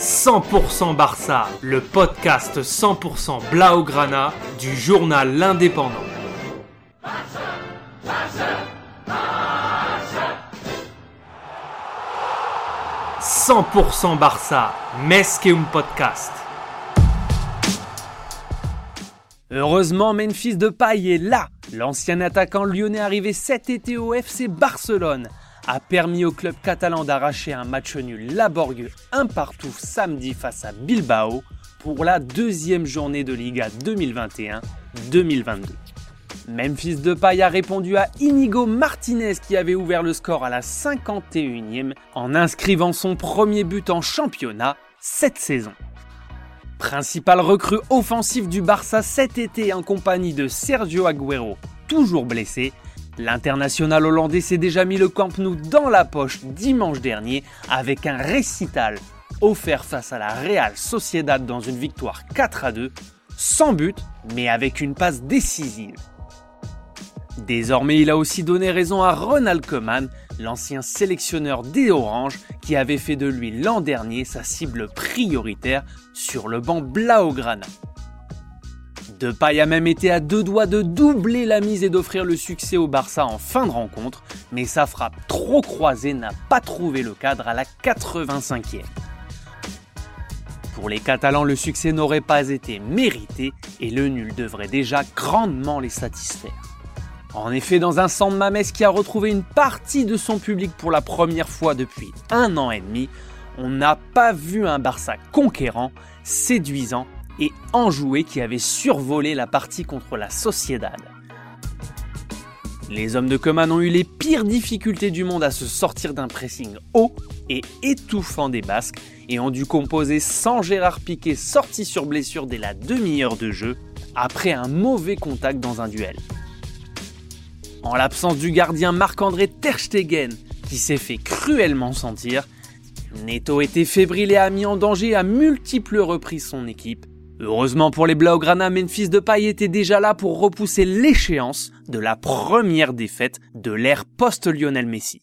100% Barça, le podcast 100% Blaugrana du journal L'Indépendant. 100% Barça, Mesqueum Podcast. Heureusement, Memphis de Paille est là. L'ancien attaquant lyonnais arrivé cet été au FC Barcelone a permis au club catalan d'arracher un match nul laborieux un partout samedi face à Bilbao pour la deuxième journée de Liga 2021-2022. Memphis Depay a répondu à Inigo Martinez qui avait ouvert le score à la 51e en inscrivant son premier but en championnat cette saison. Principal recrue offensif du Barça cet été en compagnie de Sergio Agüero, toujours blessé, L'international hollandais s'est déjà mis le Camp Nou dans la poche dimanche dernier avec un récital offert face à la Real Sociedad dans une victoire 4 à 2, sans but mais avec une passe décisive. Désormais, il a aussi donné raison à Ronald Koeman, l'ancien sélectionneur des Oranges, qui avait fait de lui l'an dernier sa cible prioritaire sur le banc Blaugrana. Depay a même été à deux doigts de doubler la mise et d'offrir le succès au Barça en fin de rencontre, mais sa frappe trop croisée n'a pas trouvé le cadre à la 85e. Pour les Catalans, le succès n'aurait pas été mérité et le nul devrait déjà grandement les satisfaire. En effet, dans un centre Mamès qui a retrouvé une partie de son public pour la première fois depuis un an et demi, on n'a pas vu un Barça conquérant, séduisant et enjoué qui avait survolé la partie contre la Sociedad. Les hommes de Coman ont eu les pires difficultés du monde à se sortir d'un pressing haut et étouffant des Basques et ont dû composer sans Gérard Piquet sorti sur blessure dès la demi-heure de jeu après un mauvais contact dans un duel. En l'absence du gardien Marc-André Terstegen qui s'est fait cruellement sentir, Neto était fébrile et a mis en danger à multiples reprises son équipe Heureusement pour les Blaugrana, Memphis Depay était déjà là pour repousser l'échéance de la première défaite de l'ère post-Lionel Messi.